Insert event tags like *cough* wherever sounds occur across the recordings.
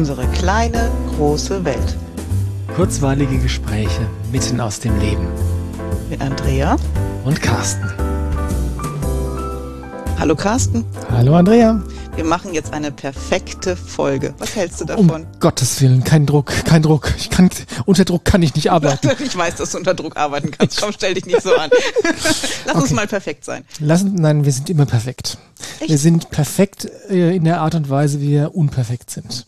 Unsere kleine, große Welt. Kurzweilige Gespräche mitten aus dem Leben. Mit Andrea und Carsten. Hallo Carsten. Hallo Andrea. Wir machen jetzt eine perfekte Folge. Was hältst du davon? Um Gottes Willen, kein Druck, kein Druck. Ich kann, unter Druck kann ich nicht arbeiten. *laughs* ich weiß, dass du unter Druck arbeiten kannst. Komm, stell dich nicht so an. *laughs* Lass okay. uns mal perfekt sein. Lass, nein, wir sind immer perfekt. Echt? Wir sind perfekt äh, in der Art und Weise, wie wir unperfekt sind.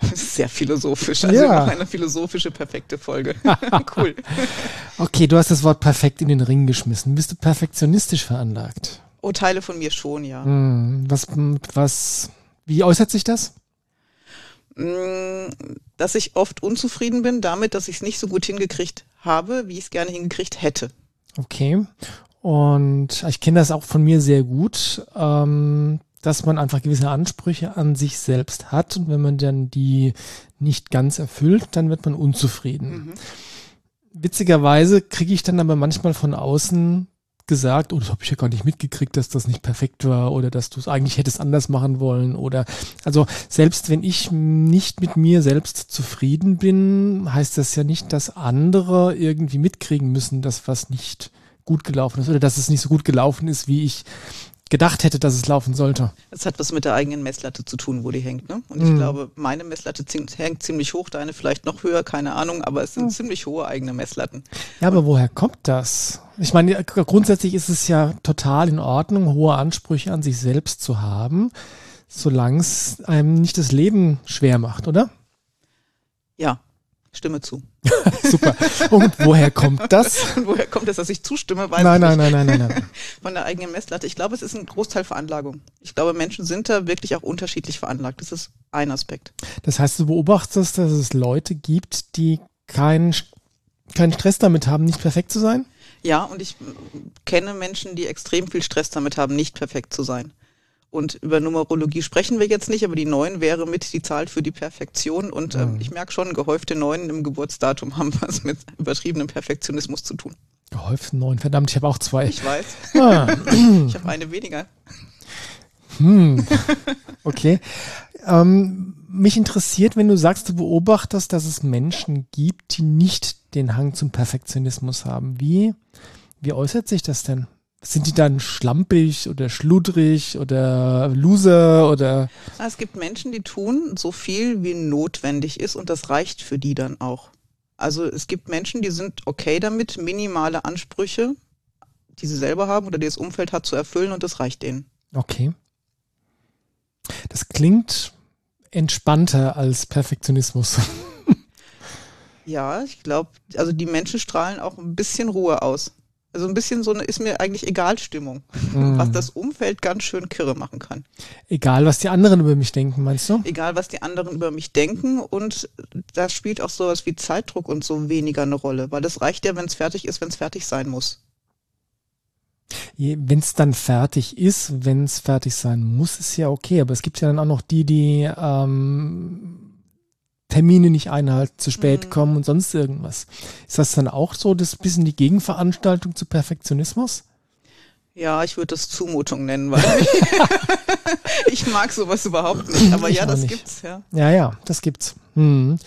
*laughs* Sehr philosophisch. Also ja. noch eine philosophische, perfekte Folge. *laughs* *laughs* cool. Okay, du hast das Wort perfekt in den Ring geschmissen. Bist du perfektionistisch veranlagt? Oh, Teile von mir schon, ja. Hm, was, was, wie äußert sich das? Hm, dass ich oft unzufrieden bin damit, dass ich es nicht so gut hingekriegt habe, wie ich es gerne hingekriegt hätte. Okay. Und ich kenne das auch von mir sehr gut, ähm, dass man einfach gewisse Ansprüche an sich selbst hat und wenn man dann die nicht ganz erfüllt, dann wird man unzufrieden. Mhm. Witzigerweise kriege ich dann aber manchmal von außen gesagt, oh, das habe ich ja gar nicht mitgekriegt, dass das nicht perfekt war oder dass du es eigentlich hättest anders machen wollen oder also selbst wenn ich nicht mit mir selbst zufrieden bin, heißt das ja nicht, dass andere irgendwie mitkriegen müssen, dass was nicht gut gelaufen ist oder dass es nicht so gut gelaufen ist, wie ich gedacht hätte, dass es laufen sollte. Das hat was mit der eigenen Messlatte zu tun, wo die hängt. Ne? Und ich mm. glaube, meine Messlatte hängt ziemlich hoch, deine vielleicht noch höher, keine Ahnung, aber es sind mm. ziemlich hohe eigene Messlatten. Ja, aber woher kommt das? Ich meine, grundsätzlich ist es ja total in Ordnung, hohe Ansprüche an sich selbst zu haben, solange es einem nicht das Leben schwer macht, oder? Ja, stimme zu. *laughs* Super. Und woher kommt das? *laughs* Und woher kommt es, dass ich zustimme? Weiß nein, nein, nein, nein, nein, nein. *laughs* Von der eigenen Messlatte. Ich glaube, es ist ein Großteil Veranlagung. Ich glaube, Menschen sind da wirklich auch unterschiedlich veranlagt. Das ist ein Aspekt. Das heißt, du beobachtest, dass es Leute gibt, die keinen keinen Stress damit haben, nicht perfekt zu sein? Ja, und ich kenne Menschen, die extrem viel Stress damit haben, nicht perfekt zu sein. Und über Numerologie sprechen wir jetzt nicht, aber die 9 wäre mit die Zahl für die Perfektion. Und mhm. ich merke schon, gehäufte 9 im Geburtsdatum haben was mit übertriebenem Perfektionismus zu tun. Gehäufte 9, verdammt, ich habe auch zwei. Ich weiß. Ah. ich habe eine weniger. Hm. Okay. Ähm, mich interessiert, wenn du sagst, du beobachtest, dass es Menschen gibt, die nicht den Hang zum Perfektionismus haben. Wie, wie äußert sich das denn? Sind die dann schlampig oder schludrig oder Loser oder? Es gibt Menschen, die tun so viel, wie notwendig ist und das reicht für die dann auch. Also es gibt Menschen, die sind okay damit, minimale Ansprüche, die sie selber haben oder die das Umfeld hat, zu erfüllen und das reicht denen. Okay. Das klingt entspannter als Perfektionismus. *laughs* ja, ich glaube, also die Menschen strahlen auch ein bisschen Ruhe aus. Also ein bisschen so eine ist mir eigentlich egal Stimmung, mhm. was das Umfeld ganz schön kirre machen kann. Egal, was die anderen über mich denken, meinst du? Egal, was die anderen über mich denken und da spielt auch sowas wie Zeitdruck und so weniger eine Rolle, weil das reicht ja, wenn es fertig ist, wenn es fertig sein muss. Wenn es dann fertig ist, wenn es fertig sein muss, ist ja okay. Aber es gibt ja dann auch noch die, die ähm, Termine nicht einhalten, zu spät mhm. kommen und sonst irgendwas. Ist das dann auch so das bisschen die Gegenveranstaltung zu Perfektionismus? Ja, ich würde das Zumutung nennen, weil *laughs* ich mag sowas überhaupt nicht. Aber ich ja, das nicht. gibt's, ja. Ja, ja, das gibt's. Hm.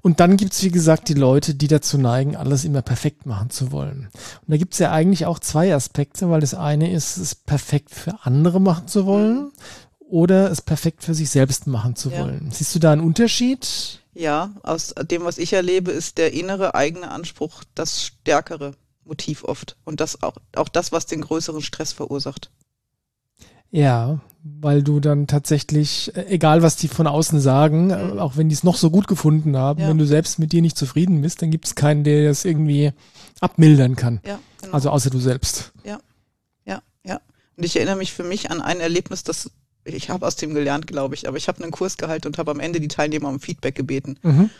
Und dann gibt's wie gesagt, die Leute, die dazu neigen, alles immer perfekt machen zu wollen. Und da gibt's ja eigentlich auch zwei Aspekte, weil das eine ist, es perfekt für andere machen zu wollen mhm. oder es perfekt für sich selbst machen zu ja. wollen. Siehst du da einen Unterschied? Ja, aus dem, was ich erlebe, ist der innere eigene Anspruch das stärkere Motiv oft. Und das auch, auch das, was den größeren Stress verursacht. Ja, weil du dann tatsächlich, äh, egal was die von außen sagen, mhm. auch wenn die es noch so gut gefunden haben, ja. wenn du selbst mit dir nicht zufrieden bist, dann gibt es keinen, der das irgendwie abmildern kann. Ja, genau. Also außer du selbst. Ja, ja, ja. Und ich erinnere mich für mich an ein Erlebnis, das ich habe aus dem gelernt, glaube ich, aber ich habe einen Kurs gehalten und habe am Ende die Teilnehmer um Feedback gebeten. Mhm.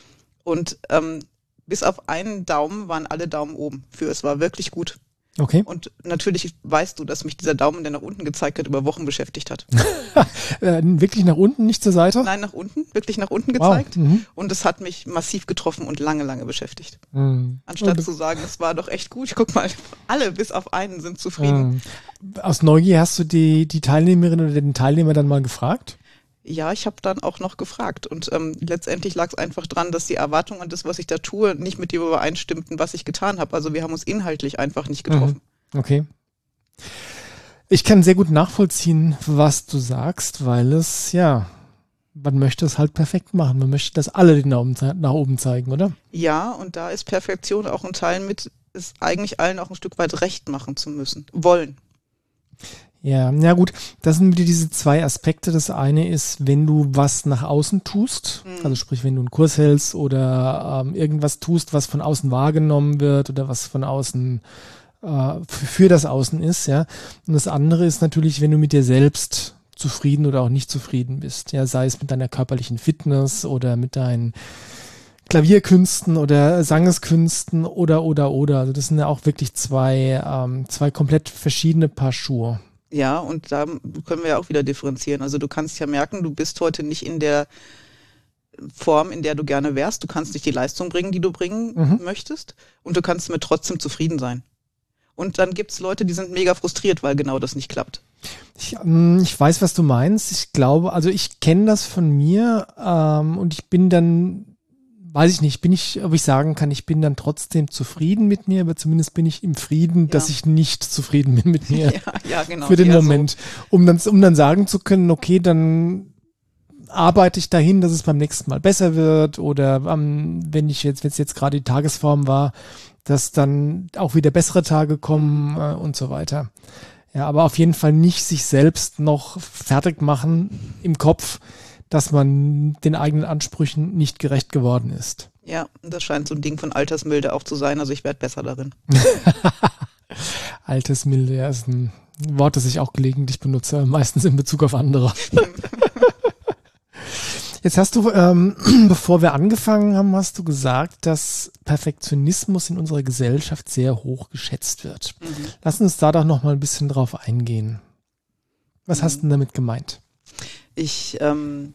Und ähm, bis auf einen Daumen waren alle Daumen oben. Für es war wirklich gut. Okay. Und natürlich weißt du, dass mich dieser Daumen, der nach unten gezeigt hat, über Wochen beschäftigt hat. *laughs* äh, wirklich nach unten, nicht zur Seite? Nein, nach unten, wirklich nach unten gezeigt. Wow. Mhm. Und es hat mich massiv getroffen und lange, lange beschäftigt. Mhm. Anstatt und zu sagen, es war doch echt gut, guck mal, alle bis auf einen sind zufrieden. Mhm. Aus Neugier hast du die, die Teilnehmerin oder den Teilnehmer dann mal gefragt? Ja, ich habe dann auch noch gefragt und ähm, letztendlich lag es einfach dran, dass die Erwartungen an das, was ich da tue, nicht mit dem übereinstimmten, was ich getan habe. Also wir haben uns inhaltlich einfach nicht getroffen. Mhm. Okay. Ich kann sehr gut nachvollziehen, was du sagst, weil es, ja, man möchte es halt perfekt machen. Man möchte, dass alle den Daumen nach oben zeigen, oder? Ja, und da ist Perfektion auch ein Teil mit, es eigentlich allen auch ein Stück weit recht machen zu müssen, wollen. Ja, ja gut, das sind wieder diese zwei Aspekte. Das eine ist, wenn du was nach außen tust, mhm. also sprich, wenn du einen Kurs hältst oder ähm, irgendwas tust, was von außen wahrgenommen wird oder was von außen äh, für das Außen ist, ja. Und das andere ist natürlich, wenn du mit dir selbst zufrieden oder auch nicht zufrieden bist, ja, sei es mit deiner körperlichen Fitness oder mit deinen Klavierkünsten oder Sangeskünsten oder oder oder. Also das sind ja auch wirklich zwei, ähm, zwei komplett verschiedene Paar Schuhe. Ja, und da können wir ja auch wieder differenzieren. Also du kannst ja merken, du bist heute nicht in der Form, in der du gerne wärst. Du kannst nicht die Leistung bringen, die du bringen mhm. möchtest. Und du kannst damit trotzdem zufrieden sein. Und dann gibt's Leute, die sind mega frustriert, weil genau das nicht klappt. Ich, ähm, ich weiß, was du meinst. Ich glaube, also ich kenne das von mir ähm, und ich bin dann weiß ich nicht, bin ich, ob ich sagen kann, ich bin dann trotzdem zufrieden mit mir, aber zumindest bin ich im Frieden, ja. dass ich nicht zufrieden bin mit mir. *laughs* Ja, ja genau. Für den Moment. So. Um dann, um dann sagen zu können, okay, dann arbeite ich dahin, dass es beim nächsten Mal besser wird oder ähm, wenn ich jetzt, wenn es jetzt gerade die Tagesform war, dass dann auch wieder bessere Tage kommen äh, und so weiter. Ja, aber auf jeden Fall nicht sich selbst noch fertig machen im Kopf, dass man den eigenen Ansprüchen nicht gerecht geworden ist. Ja, das scheint so ein Ding von Altersmilde auch zu sein. Also ich werde besser darin. *laughs* Altersmilde, ja, ist ein Wort, das ich auch gelegentlich benutze, *laughs* meistens in Bezug auf andere. *laughs* Jetzt hast du, ähm, *clears throat* bevor wir angefangen haben, hast du gesagt, dass Perfektionismus in unserer Gesellschaft sehr hoch geschätzt wird. Mhm. Lass uns da doch noch mal ein bisschen drauf eingehen. Was mhm. hast du denn damit gemeint? Ich ähm,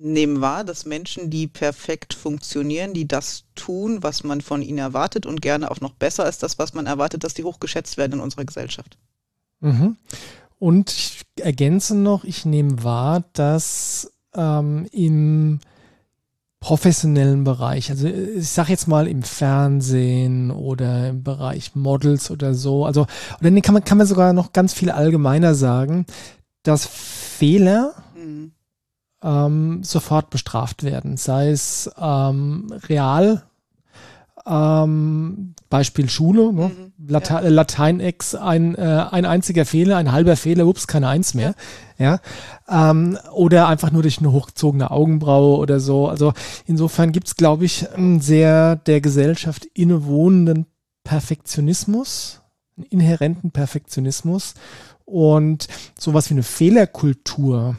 nehmen wahr, dass Menschen, die perfekt funktionieren, die das tun, was man von ihnen erwartet und gerne auch noch besser als das, was man erwartet, dass die hochgeschätzt werden in unserer Gesellschaft. Mhm. Und ich ergänze noch, ich nehme wahr, dass ähm, im professionellen Bereich, also ich sage jetzt mal im Fernsehen oder im Bereich Models oder so, also oder nee, kann man kann man sogar noch ganz viel allgemeiner sagen, dass Fehler mhm ähm, sofort bestraft werden, sei es ähm, real, ähm, Beispiel Schule, ne? mhm, Late ja. Lateinex, ein, äh, ein einziger Fehler, ein halber Fehler, ups, keine Eins mehr, ja, ja? Ähm, oder einfach nur durch eine hochgezogene Augenbraue oder so. Also insofern gibt's, glaube ich, einen sehr der Gesellschaft innewohnenden Perfektionismus, einen inhärenten Perfektionismus und sowas wie eine Fehlerkultur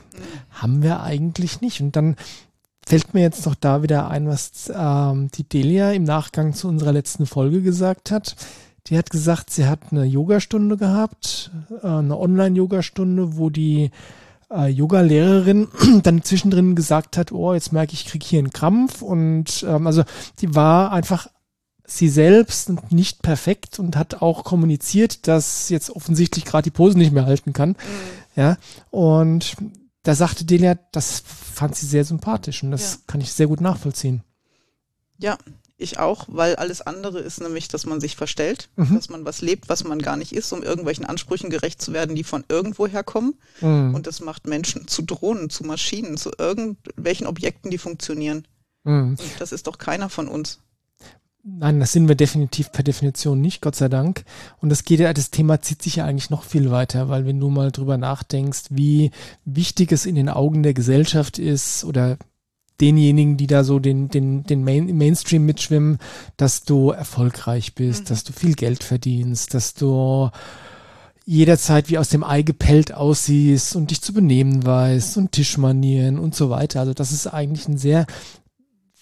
haben wir eigentlich nicht. Und dann fällt mir jetzt noch da wieder ein, was ähm, die Delia im Nachgang zu unserer letzten Folge gesagt hat. Die hat gesagt, sie hat eine Yogastunde gehabt, äh, eine Online-Yogastunde, wo die äh, Yoga-Lehrerin *clears throat* dann zwischendrin gesagt hat, oh, jetzt merke ich, ich kriege hier einen Krampf. Und ähm, also die war einfach sie selbst und nicht perfekt und hat auch kommuniziert, dass jetzt offensichtlich gerade die Pose nicht mehr halten kann. Mhm. Ja, und da sagte Delia, das fand sie sehr sympathisch und das ja. kann ich sehr gut nachvollziehen. Ja, ich auch, weil alles andere ist nämlich, dass man sich verstellt, mhm. dass man was lebt, was man gar nicht ist, um irgendwelchen Ansprüchen gerecht zu werden, die von irgendwoher kommen. Mhm. Und das macht Menschen zu Drohnen, zu Maschinen, zu irgendwelchen Objekten, die funktionieren. Mhm. Und das ist doch keiner von uns. Nein, das sind wir definitiv per Definition nicht, Gott sei Dank. Und das geht ja, das Thema zieht sich ja eigentlich noch viel weiter, weil wenn du mal drüber nachdenkst, wie wichtig es in den Augen der Gesellschaft ist oder denjenigen, die da so den, den, den Main, Mainstream mitschwimmen, dass du erfolgreich bist, mhm. dass du viel Geld verdienst, dass du jederzeit wie aus dem Ei gepellt aussiehst und dich zu benehmen weißt und Tischmanieren und so weiter. Also das ist eigentlich ein sehr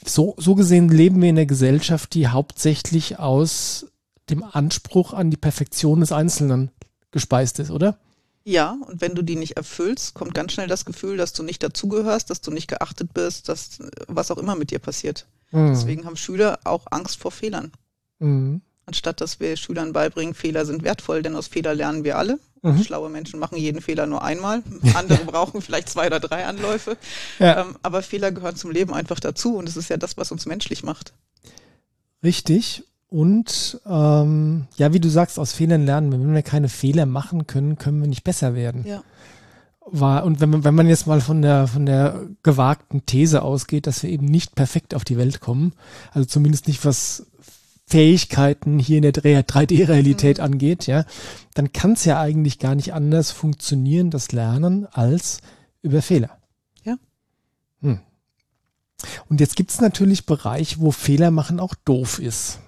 so, so gesehen leben wir in einer Gesellschaft, die hauptsächlich aus dem Anspruch an die Perfektion des Einzelnen gespeist ist, oder? Ja, und wenn du die nicht erfüllst, kommt ganz schnell das Gefühl, dass du nicht dazugehörst, dass du nicht geachtet bist, dass was auch immer mit dir passiert. Mhm. Deswegen haben Schüler auch Angst vor Fehlern. Mhm. Anstatt dass wir Schülern beibringen, Fehler sind wertvoll, denn aus Fehler lernen wir alle. Mhm. Schlaue Menschen machen jeden Fehler nur einmal. *laughs* Andere brauchen vielleicht zwei oder drei Anläufe. Ja. Ähm, aber Fehler gehören zum Leben einfach dazu und es ist ja das, was uns menschlich macht. Richtig. Und ähm, ja, wie du sagst, aus Fehlern lernen. Wenn wir keine Fehler machen können, können wir nicht besser werden. Ja. War, und wenn man, wenn man jetzt mal von der, von der gewagten These ausgeht, dass wir eben nicht perfekt auf die Welt kommen, also zumindest nicht was Fähigkeiten hier in der 3D-Realität mhm. angeht, ja, dann kann es ja eigentlich gar nicht anders funktionieren, das Lernen, als über Fehler. Ja. Hm. Und jetzt gibt es natürlich Bereiche, wo Fehler machen auch doof ist.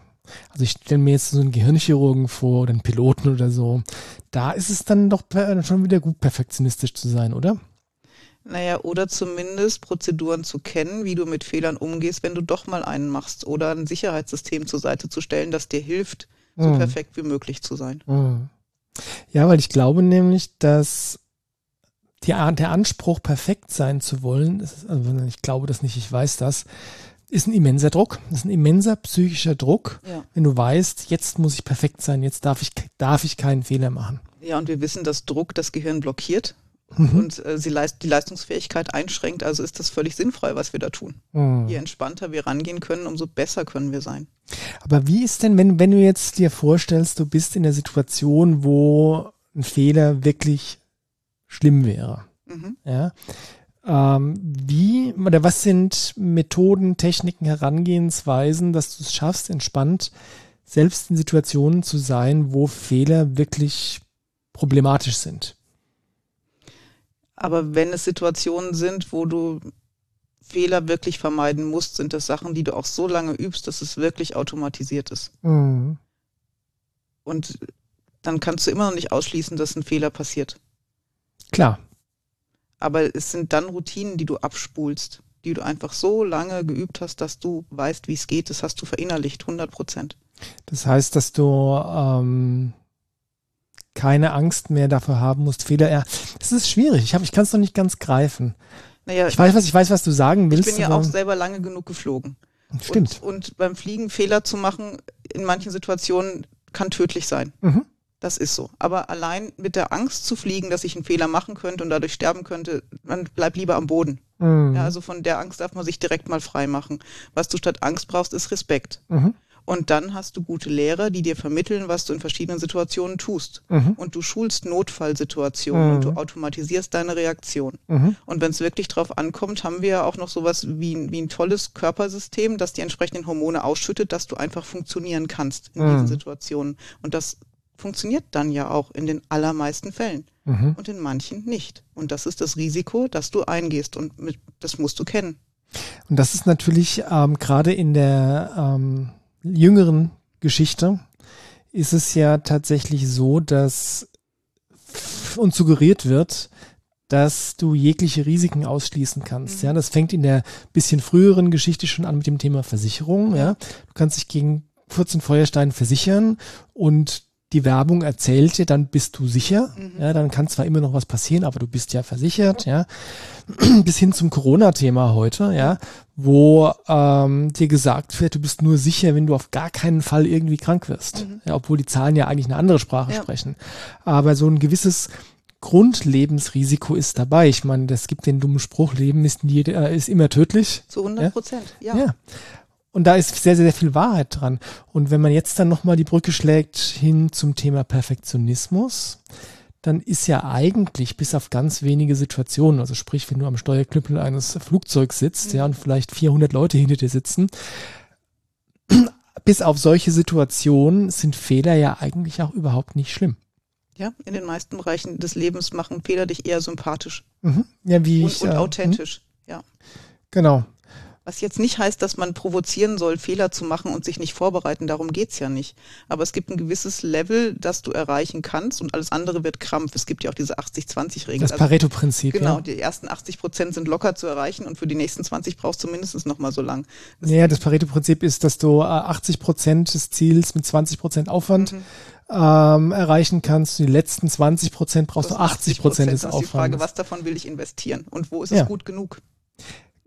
Also ich stelle mir jetzt so einen Gehirnchirurgen vor oder einen Piloten oder so. Da ist es dann doch schon wieder gut, perfektionistisch zu sein, oder? Naja, oder zumindest Prozeduren zu kennen, wie du mit Fehlern umgehst, wenn du doch mal einen machst. Oder ein Sicherheitssystem zur Seite zu stellen, das dir hilft, so mhm. perfekt wie möglich zu sein. Mhm. Ja, weil ich glaube nämlich, dass die, der Anspruch, perfekt sein zu wollen, ist, also ich glaube das nicht, ich weiß das, ist ein immenser Druck. Das ist ein immenser psychischer Druck, ja. wenn du weißt, jetzt muss ich perfekt sein, jetzt darf ich, darf ich keinen Fehler machen. Ja, und wir wissen, dass Druck das Gehirn blockiert mhm. und äh, sie leist, die Leistungsfähigkeit einschränkt. Also ist das völlig sinnfrei, was wir da tun. Mhm. Je entspannter wir rangehen können, umso besser können wir sein. Aber wie ist denn, wenn, wenn du jetzt dir vorstellst, du bist in der Situation, wo ein Fehler wirklich schlimm wäre? Mhm. Ja ähm, wie oder was sind Methoden, Techniken, Herangehensweisen, dass du es schaffst, entspannt selbst in Situationen zu sein, wo Fehler wirklich problematisch sind? Aber wenn es Situationen sind, wo du Fehler wirklich vermeiden musst, sind das Sachen, die du auch so lange übst, dass es wirklich automatisiert ist. Mhm. Und dann kannst du immer noch nicht ausschließen, dass ein Fehler passiert. Klar, aber es sind dann Routinen, die du abspulst, die du einfach so lange geübt hast, dass du weißt, wie es geht. Das hast du verinnerlicht, 100 Prozent. Das heißt, dass du ähm, keine Angst mehr dafür haben musst, Fehler. Ja, es ist schwierig. Ich, hab, ich kann es noch nicht ganz greifen. Naja, ich weiß, was ich weiß, was du sagen willst. Ich bin ja auch selber lange genug geflogen. Stimmt. Und, und beim Fliegen Fehler zu machen in manchen Situationen kann tödlich sein. Mhm. Das ist so. Aber allein mit der Angst zu fliegen, dass ich einen Fehler machen könnte und dadurch sterben könnte, man bleibt lieber am Boden. Mhm. Ja, also von der Angst darf man sich direkt mal frei machen. Was du statt Angst brauchst, ist Respekt. Mhm. Und dann hast du gute Lehrer, die dir vermitteln, was du in verschiedenen Situationen tust. Mhm. Und du schulst Notfallsituationen mhm. und du automatisierst deine Reaktion. Mhm. Und wenn es wirklich drauf ankommt, haben wir ja auch noch sowas wie, wie ein tolles Körpersystem, das die entsprechenden Hormone ausschüttet, dass du einfach funktionieren kannst in diesen mhm. Situationen. Und das funktioniert dann ja auch in den allermeisten Fällen mhm. und in manchen nicht. Und das ist das Risiko, das du eingehst und mit, das musst du kennen. Und das ist natürlich ähm, gerade in der ähm, jüngeren Geschichte ist es ja tatsächlich so, dass uns suggeriert wird, dass du jegliche Risiken ausschließen kannst. Mhm. Ja, das fängt in der bisschen früheren Geschichte schon an mit dem Thema Versicherung. Ja, du kannst dich gegen Furz und Feuerstein versichern und die Werbung erzählt dir, dann bist du sicher. Mhm. Ja, dann kann zwar immer noch was passieren, aber du bist ja versichert, ja. *clears throat* Bis hin zum Corona-Thema heute, ja, wo ähm, dir gesagt wird, du bist nur sicher, wenn du auf gar keinen Fall irgendwie krank wirst. Mhm. Ja, obwohl die Zahlen ja eigentlich eine andere Sprache ja. sprechen. Aber so ein gewisses Grundlebensrisiko ist dabei. Ich meine, es gibt den dummen Spruch, Leben ist, nie, äh, ist immer tödlich. Zu 100 Prozent, ja. ja. Und da ist sehr, sehr viel Wahrheit dran. Und wenn man jetzt dann nochmal die Brücke schlägt hin zum Thema Perfektionismus, dann ist ja eigentlich bis auf ganz wenige Situationen, also sprich, wenn du am Steuerknüppel eines Flugzeugs sitzt, mhm. ja, und vielleicht 400 Leute hinter dir sitzen, *clears throat* bis auf solche Situationen sind Fehler ja eigentlich auch überhaupt nicht schlimm. Ja, in den meisten Bereichen des Lebens machen Fehler dich eher sympathisch. Mhm. Ja, wie und, ich, und äh, authentisch. Mh. Ja. Genau. Was jetzt nicht heißt, dass man provozieren soll, Fehler zu machen und sich nicht vorbereiten. Darum geht's ja nicht. Aber es gibt ein gewisses Level, das du erreichen kannst und alles andere wird Krampf. Es gibt ja auch diese 80-20-Regel. Das also Pareto-Prinzip. Genau, ja. die ersten 80 Prozent sind locker zu erreichen und für die nächsten 20 brauchst du mindestens noch mal so lang. Das ja, das Pareto-Prinzip ist, dass du 80 äh, Prozent des Ziels mit 20 Prozent Aufwand mhm. ähm, erreichen kannst. Die letzten 20 Prozent brauchst du 80 Prozent des Aufwands. Das ist die Frage, was davon will ich investieren und wo ist es ja. gut genug?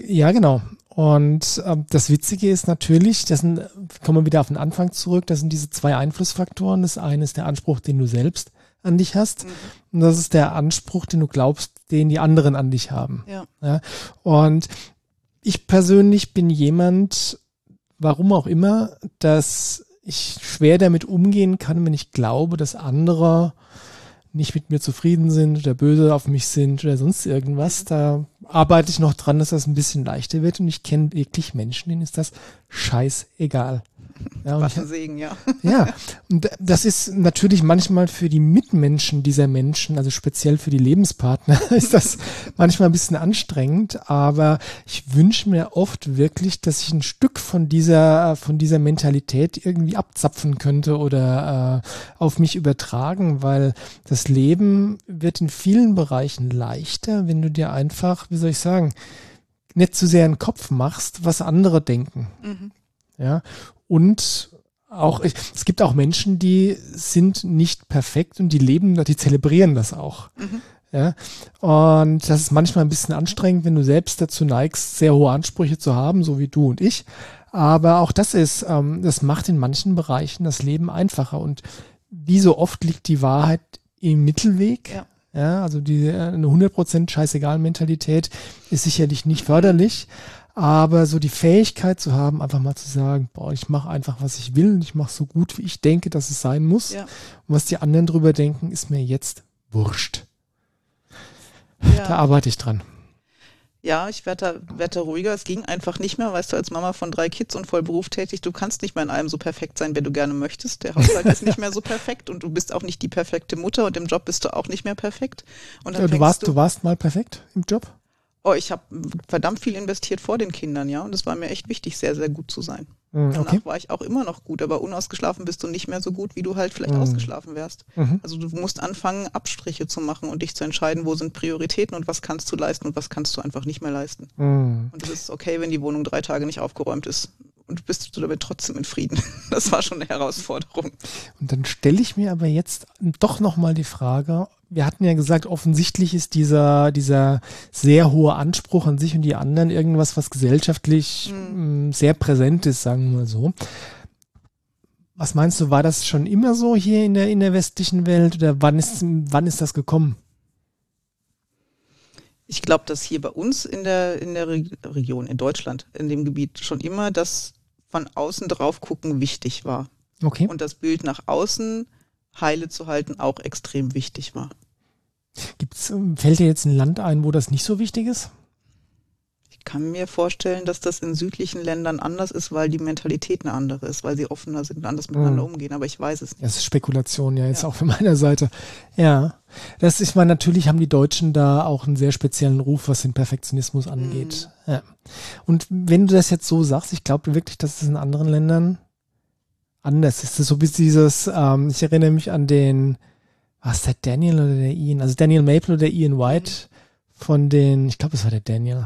Ja, genau. Und ähm, das Witzige ist natürlich, das sind, kommen wir wieder auf den Anfang zurück, das sind diese zwei Einflussfaktoren. Das eine ist der Anspruch, den du selbst an dich hast. Mhm. Und das ist der Anspruch, den du glaubst, den die anderen an dich haben. Ja. ja. Und ich persönlich bin jemand, warum auch immer, dass ich schwer damit umgehen kann, wenn ich glaube, dass andere nicht mit mir zufrieden sind oder böse auf mich sind oder sonst irgendwas. Da arbeite ich noch dran, dass das ein bisschen leichter wird und ich kenne wirklich Menschen, denen ist das scheißegal. Ja, Was ein Segen, ja. Ja, *laughs* und das ist natürlich manchmal für die Mitmenschen dieser Menschen, also speziell für die Lebenspartner, *laughs* ist das manchmal ein bisschen anstrengend, aber ich wünsche mir oft wirklich, dass ich ein Stück von dieser, von dieser Mentalität irgendwie abzapfen könnte oder äh, auf mich übertragen, weil das Leben wird in vielen Bereichen leichter, wenn du dir einfach, wie soll ich sagen, nicht zu sehr einen Kopf machst, was andere denken. Mhm. Ja, und auch, es gibt auch Menschen, die sind nicht perfekt und die leben, die zelebrieren das auch. Mhm. Ja, und das ist manchmal ein bisschen anstrengend, wenn du selbst dazu neigst, sehr hohe Ansprüche zu haben, so wie du und ich. Aber auch das ist, ähm, das macht in manchen Bereichen das Leben einfacher. Und wie so oft liegt die Wahrheit im Mittelweg. Ja. Ja, also die, eine 100% scheißegal Mentalität ist sicherlich nicht förderlich. Aber so die Fähigkeit zu haben, einfach mal zu sagen, boah, ich mache einfach, was ich will und ich mache so gut, wie ich denke, dass es sein muss. Ja. Und was die anderen drüber denken, ist mir jetzt wurscht. Ja. Da arbeite ich dran. Ja, ich werde da, werd da ruhiger. Es ging einfach nicht mehr, weißt du, als Mama von drei Kids und voll berufstätig, du kannst nicht mehr in allem so perfekt sein, wenn du gerne möchtest. Der Haushalt ist nicht mehr so perfekt und du bist auch nicht die perfekte Mutter und im Job bist du auch nicht mehr perfekt. Und ja, du warst, du, du warst mal perfekt im Job? Oh, ich habe verdammt viel investiert vor den Kindern, ja. Und es war mir echt wichtig, sehr, sehr gut zu sein. Mhm, okay. Danach war ich auch immer noch gut, aber unausgeschlafen bist du nicht mehr so gut, wie du halt vielleicht mhm. ausgeschlafen wärst. Mhm. Also du musst anfangen, Abstriche zu machen und dich zu entscheiden, wo sind Prioritäten und was kannst du leisten und was kannst du einfach nicht mehr leisten. Mhm. Und es ist okay, wenn die Wohnung drei Tage nicht aufgeräumt ist und bist du damit trotzdem in Frieden. *laughs* Das war schon eine Herausforderung. Und dann stelle ich mir aber jetzt doch nochmal die Frage, wir hatten ja gesagt, offensichtlich ist dieser, dieser sehr hohe Anspruch an sich und die anderen irgendwas, was gesellschaftlich mhm. sehr präsent ist, sagen wir mal so. Was meinst du, war das schon immer so hier in der, in der westlichen Welt oder wann ist, wann ist das gekommen? Ich glaube, dass hier bei uns in der, in der Region, in Deutschland, in dem Gebiet schon immer das von außen drauf gucken wichtig war. Okay. Und das Bild nach außen heile zu halten auch extrem wichtig war. Gibt's, ähm, fällt dir jetzt ein Land ein, wo das nicht so wichtig ist? Ich kann mir vorstellen, dass das in südlichen Ländern anders ist, weil die Mentalität eine andere ist, weil sie offener sind und anders miteinander hm. umgehen, aber ich weiß es nicht. Das ist Spekulation, ja, jetzt ja. auch von meiner Seite. Ja. Das ist mal, natürlich haben die Deutschen da auch einen sehr speziellen Ruf, was den Perfektionismus angeht. Mhm. Ja. Und wenn du das jetzt so sagst, ich glaube wirklich, dass es in anderen Ländern anders ist. Das ist so wie dieses, ähm, ich erinnere mich an den, was der Daniel oder der Ian? Also Daniel Maple oder Ian White von den, ich glaube, es war der Daniel,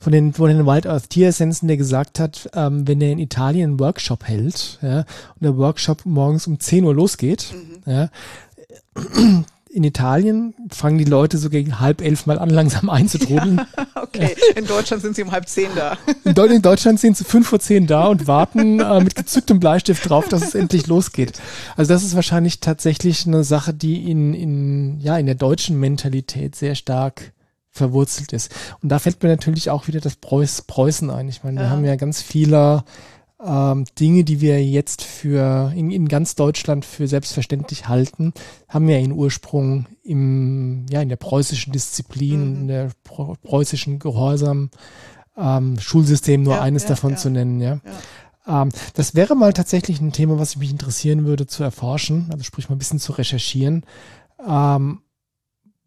von den, von den Wild Earth Tieressenzen, der gesagt hat, ähm, wenn er in Italien einen Workshop hält, ja, und der Workshop morgens um 10 Uhr losgeht, mhm. ja, in Italien fangen die Leute so gegen halb elf mal an, langsam einzutrudeln. *laughs* Ja, okay, in Deutschland sind sie um halb zehn da. In, De in Deutschland sind sie fünf vor zehn da und warten äh, mit gezücktem Bleistift drauf, dass es endlich losgeht. Also das ist wahrscheinlich tatsächlich eine Sache, die in, in, ja, in der deutschen Mentalität sehr stark verwurzelt ist. Und da fällt mir natürlich auch wieder das Preuß, Preußen ein. Ich meine, wir haben ja ganz viele ähm, Dinge, die wir jetzt für in, in ganz Deutschland für selbstverständlich halten, haben ja ihren Ursprung im, ja, in der preußischen Disziplin, mhm. in der preußischen Gehorsam, ähm, Schulsystem nur ja, eines ja, davon ja. zu nennen, ja. Ähm, das wäre mal tatsächlich ein Thema, was mich interessieren würde zu erforschen, also sprich mal ein bisschen zu recherchieren. Ähm,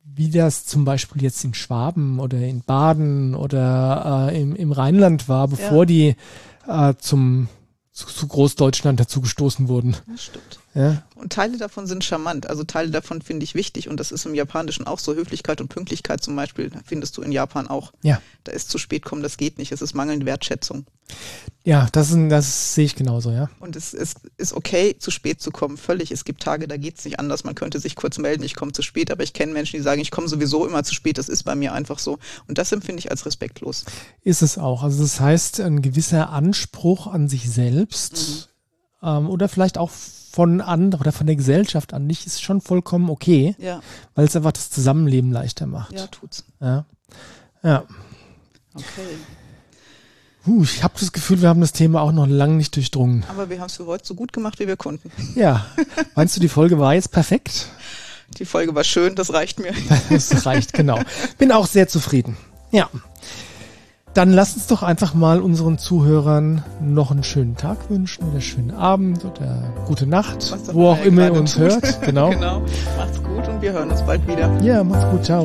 wie das zum Beispiel jetzt in Schwaben oder in Baden oder äh, im, im Rheinland war, bevor die äh, zum zu, zu Großdeutschland dazu gestoßen wurden. Das stimmt. Ja. Und Teile davon sind charmant, also Teile davon finde ich wichtig und das ist im Japanischen auch so. Höflichkeit und Pünktlichkeit zum Beispiel findest du in Japan auch. Ja. Da ist zu spät kommen, das geht nicht. Es ist mangelnde Wertschätzung. Ja, das, ist, das sehe ich genauso, ja. Und es ist, ist okay, zu spät zu kommen, völlig. Es gibt Tage, da geht es nicht anders. Man könnte sich kurz melden, ich komme zu spät, aber ich kenne Menschen, die sagen, ich komme sowieso immer zu spät. Das ist bei mir einfach so. Und das empfinde ich als respektlos. Ist es auch. Also das heißt, ein gewisser Anspruch an sich selbst mhm. ähm, oder vielleicht auch von anderen oder von der Gesellschaft an nicht ist schon vollkommen okay, ja. weil es einfach das Zusammenleben leichter macht. Ja, tut's. Ja. Ja. Okay. Huh, ich habe das Gefühl, wir haben das Thema auch noch lange nicht durchdrungen. Aber wir haben es für heute so gut gemacht, wie wir konnten. Ja. Meinst du, die Folge war jetzt perfekt? Die Folge war schön, das reicht mir. *laughs* Das reicht, genau. Bin auch sehr zufrieden. Ja. Dann lass uns doch einfach mal unseren Zuhörern noch einen schönen Tag wünschen oder einen schönen Abend oder gute Nacht, wo auch immer ihr uns tut. hört. *laughs* Genau. genau. Macht's gut und wir hören uns bald wieder. Ja, macht's gut. Ciao.